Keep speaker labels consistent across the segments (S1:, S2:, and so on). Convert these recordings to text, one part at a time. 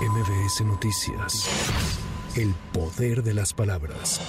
S1: MBS Noticias. El poder de las palabras.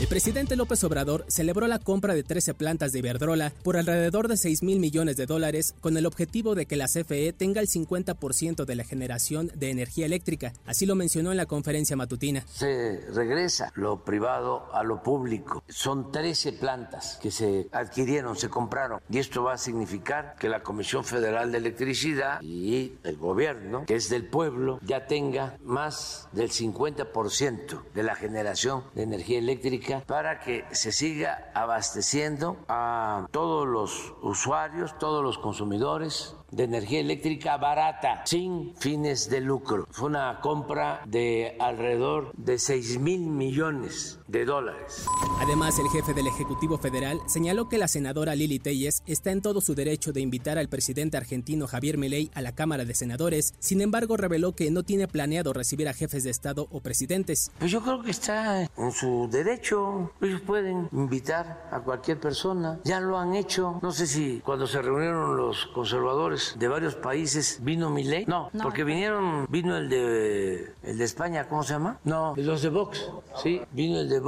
S2: El presidente López Obrador celebró la compra de 13 plantas de Iberdrola por alrededor de 6 mil millones de dólares con el objetivo de que la CFE tenga el 50% de la generación de energía eléctrica. Así lo mencionó en la conferencia matutina.
S3: Se regresa lo privado a lo público. Son 13 plantas que se adquirieron, se compraron. Y esto va a significar que la Comisión Federal de Electricidad y el gobierno, que es del pueblo, ya tenga más del 50% de la generación de energía eléctrica para que se siga abasteciendo a todos los usuarios, todos los consumidores de energía eléctrica barata, sin fines de lucro. Fue una compra de alrededor de 6 mil millones de dólares.
S2: Además, el jefe del Ejecutivo Federal señaló que la senadora Lili Telles está en todo su derecho de invitar al presidente argentino Javier Milei a la Cámara de Senadores. Sin embargo, reveló que no tiene planeado recibir a jefes de Estado o presidentes.
S3: Pues yo creo que está en su derecho. Ellos pueden invitar a cualquier persona. Ya lo han hecho. No sé si cuando se reunieron los conservadores de varios países vino mi ley. No, porque vinieron, vino el de, el de España, ¿cómo se llama? No, los de Vox, sí, vino el de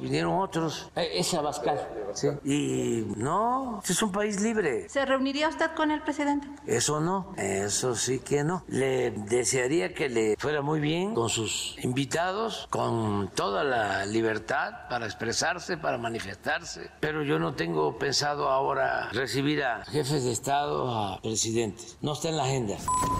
S3: Vinieron otros. Eh, es Abascal, sí. Y no, es un país libre.
S4: ¿Se reuniría usted con el presidente?
S3: Eso no, eso sí que no. Le desearía que le fuera muy bien con sus invitados, con toda la libertad para expresarse, para manifestarse. Pero yo no tengo pensado ahora recibir a jefes de Estado, a presidentes no está en la agenda.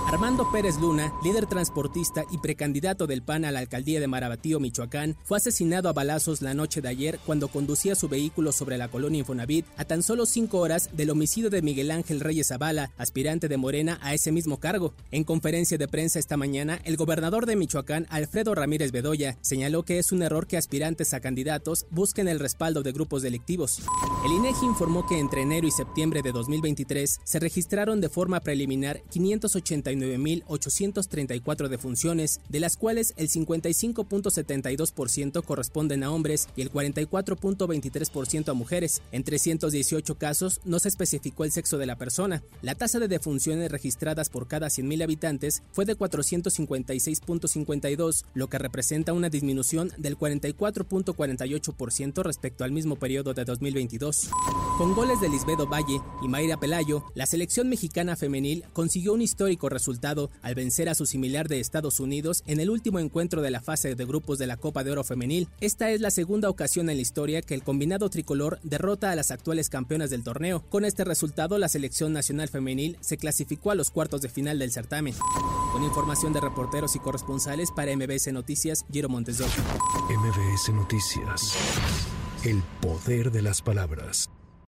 S2: Armando Pérez Luna, líder transportista y precandidato del PAN a la alcaldía de Marabatío, Michoacán, fue asesinado a balazos la noche de ayer cuando conducía su vehículo sobre la colonia Infonavit a tan solo cinco horas del homicidio de Miguel Ángel Reyes Zavala, aspirante de Morena a ese mismo cargo. En conferencia de prensa esta mañana, el gobernador de Michoacán, Alfredo Ramírez Bedoya, señaló que es un error que aspirantes a candidatos busquen el respaldo de grupos delictivos. El INEGI informó que entre enero y septiembre de 2023 se registraron de forma preliminar 589.834 defunciones, de las cuales el 55.72% corresponden a hombres y el 44.23% a mujeres. En 318 casos no se especificó el sexo de la persona. La tasa de defunciones registradas por cada 100.000 habitantes fue de 456.52, lo que representa una disminución del 44.48% respecto al mismo periodo de 2022. Con goles de Lisbedo Valle y Mayra Pelayo, la selección mexicana femenil consiguió un histórico resultado al vencer a su similar de Estados Unidos en el último encuentro de la fase de grupos de la Copa de Oro femenil. Esta es la segunda ocasión en la historia que el combinado tricolor derrota a las actuales campeonas del torneo. Con este resultado, la selección nacional femenil se clasificó a los cuartos de final del certamen. Con información de reporteros y corresponsales para MBS Noticias, Giro Montes
S1: MBS Noticias. El poder de las palabras.